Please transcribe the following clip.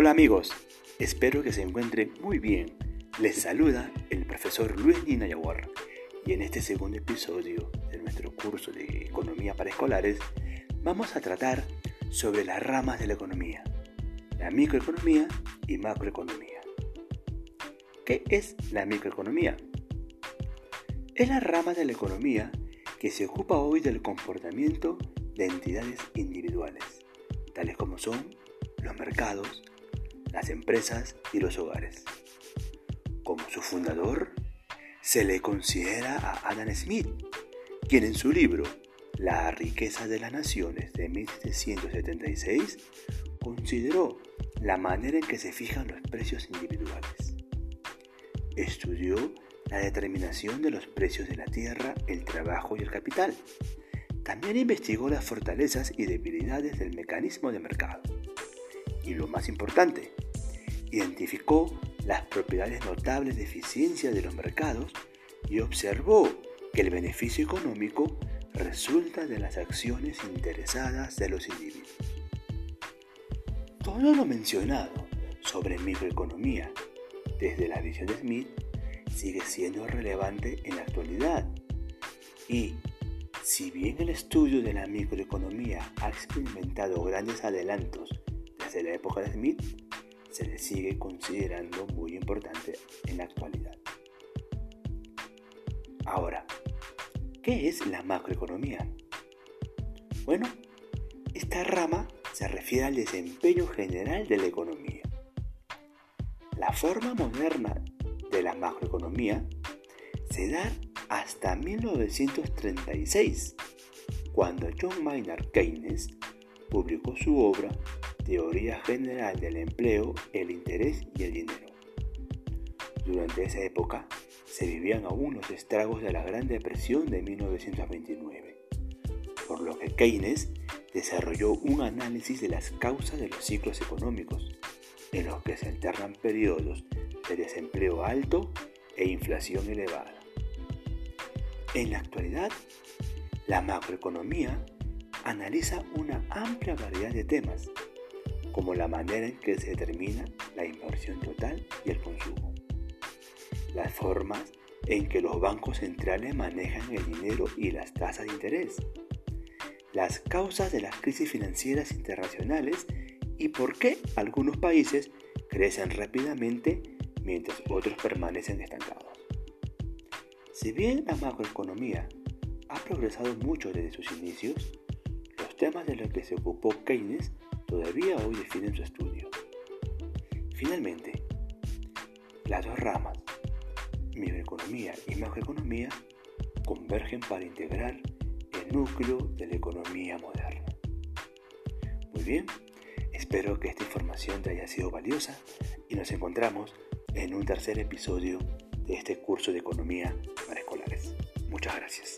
Hola amigos, espero que se encuentren muy bien. Les saluda el profesor Luis Nina Yaguar y en este segundo episodio de nuestro curso de Economía para Escolares vamos a tratar sobre las ramas de la economía, la microeconomía y macroeconomía. ¿Qué es la microeconomía? Es la rama de la economía que se ocupa hoy del comportamiento de entidades individuales, tales como son los mercados, las empresas y los hogares. Como su fundador, se le considera a Adam Smith, quien en su libro La riqueza de las naciones de 1776 consideró la manera en que se fijan los precios individuales. Estudió la determinación de los precios de la tierra, el trabajo y el capital. También investigó las fortalezas y debilidades del mecanismo de mercado. Y lo más importante, identificó las propiedades notables de eficiencia de los mercados y observó que el beneficio económico resulta de las acciones interesadas de los individuos. Todo lo mencionado sobre microeconomía desde la visión de Smith sigue siendo relevante en la actualidad y si bien el estudio de la microeconomía ha experimentado grandes adelantos desde la época de Smith, se le sigue considerando muy importante en la actualidad. Ahora, ¿qué es la macroeconomía? Bueno, esta rama se refiere al desempeño general de la economía. La forma moderna de la macroeconomía se da hasta 1936, cuando John Maynard Keynes publicó su obra Teoría General del Empleo, el Interés y el Dinero. Durante esa época se vivían aún los estragos de la Gran Depresión de 1929, por lo que Keynes desarrolló un análisis de las causas de los ciclos económicos, en los que se alternan periodos de desempleo alto e inflación elevada. En la actualidad, la macroeconomía analiza una amplia variedad de temas, como la manera en que se determina la inversión total y el consumo, las formas en que los bancos centrales manejan el dinero y las tasas de interés, las causas de las crisis financieras internacionales y por qué algunos países crecen rápidamente mientras otros permanecen estancados. Si bien la macroeconomía ha progresado mucho desde sus inicios, los temas de los que se ocupó Keynes todavía hoy definen su estudio. Finalmente, las dos ramas, microeconomía y macroeconomía, convergen para integrar el núcleo de la economía moderna. Muy bien, espero que esta información te haya sido valiosa y nos encontramos en un tercer episodio de este curso de economía para escolares. Muchas gracias.